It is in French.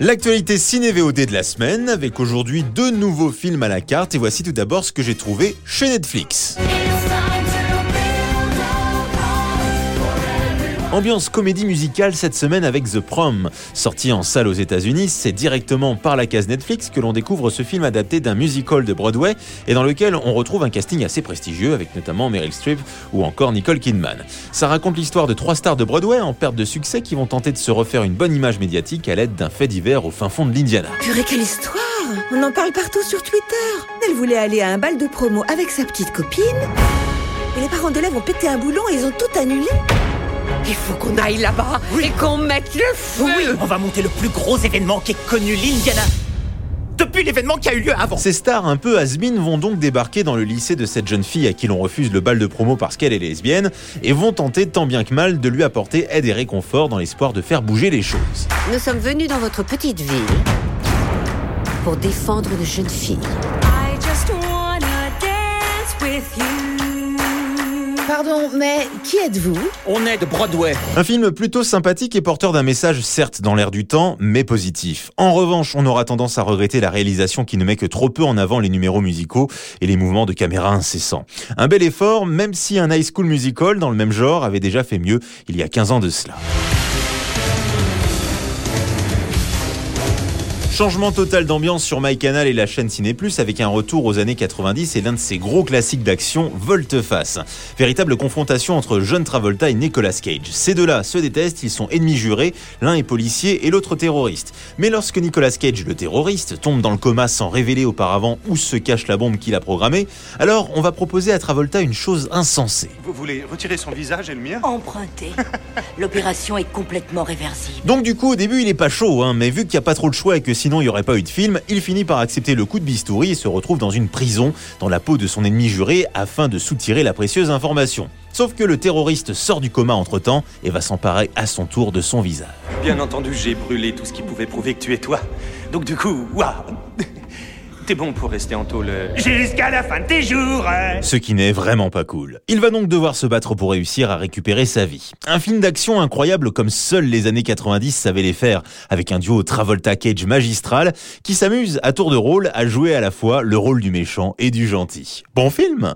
L'actualité ciné-VOD de la semaine, avec aujourd'hui deux nouveaux films à la carte, et voici tout d'abord ce que j'ai trouvé chez Netflix. Ambiance comédie musicale cette semaine avec The Prom. Sorti en salle aux États-Unis, c'est directement par la case Netflix que l'on découvre ce film adapté d'un musical de Broadway et dans lequel on retrouve un casting assez prestigieux avec notamment Meryl Streep ou encore Nicole Kidman. Ça raconte l'histoire de trois stars de Broadway en perte de succès qui vont tenter de se refaire une bonne image médiatique à l'aide d'un fait divers au fin fond de l'Indiana. Purée, quelle histoire On en parle partout sur Twitter. Elle voulait aller à un bal de promo avec sa petite copine. Et les parents d'élèves ont pété un boulon et ils ont tout annulé. Il faut qu'on aille là-bas et qu'on mette le feu Oui, on va monter le plus gros événement qu'ait connu l'Indiana depuis l'événement qui a eu lieu avant. Ces stars un peu has vont donc débarquer dans le lycée de cette jeune fille à qui l'on refuse le bal de promo parce qu'elle est lesbienne et vont tenter tant bien que mal de lui apporter aide et réconfort dans l'espoir de faire bouger les choses. Nous sommes venus dans votre petite ville pour défendre une jeune fille. Pardon, mais qui êtes-vous? On est de Broadway. Un film plutôt sympathique et porteur d'un message certes dans l'air du temps, mais positif. En revanche, on aura tendance à regretter la réalisation qui ne met que trop peu en avant les numéros musicaux et les mouvements de caméra incessants. Un bel effort, même si un high school musical dans le même genre avait déjà fait mieux il y a 15 ans de cela. Changement total d'ambiance sur MyCanal et la chaîne Ciné Plus avec un retour aux années 90 et l'un de ses gros classiques d'action, Volte-Face. Véritable confrontation entre John Travolta et Nicolas Cage. Ces deux-là se détestent, ils sont ennemis jurés, l'un est policier et l'autre terroriste. Mais lorsque Nicolas Cage, le terroriste, tombe dans le coma sans révéler auparavant où se cache la bombe qu'il a programmée, alors on va proposer à Travolta une chose insensée. Vous voulez retirer son visage et le mien? Emprunté. L'opération est complètement réversible. Donc du coup au début il est pas chaud, hein, mais vu qu'il n'y a pas trop de choix et que sinon il n'y aurait pas eu de film, il finit par accepter le coup de bistouri et se retrouve dans une prison, dans la peau de son ennemi juré, afin de soutirer la précieuse information. Sauf que le terroriste sort du coma entre-temps et va s'emparer à son tour de son visage. Bien entendu, j'ai brûlé tout ce qui pouvait prouver que tu es toi. Donc du coup, waouh T'es bon pour rester en tôle euh, jusqu'à la fin de tes jours. Ce qui n'est vraiment pas cool. Il va donc devoir se battre pour réussir à récupérer sa vie. Un film d'action incroyable comme seuls les années 90 savaient les faire, avec un duo Travolta-Cage magistral qui s'amuse à tour de rôle à jouer à la fois le rôle du méchant et du gentil. Bon film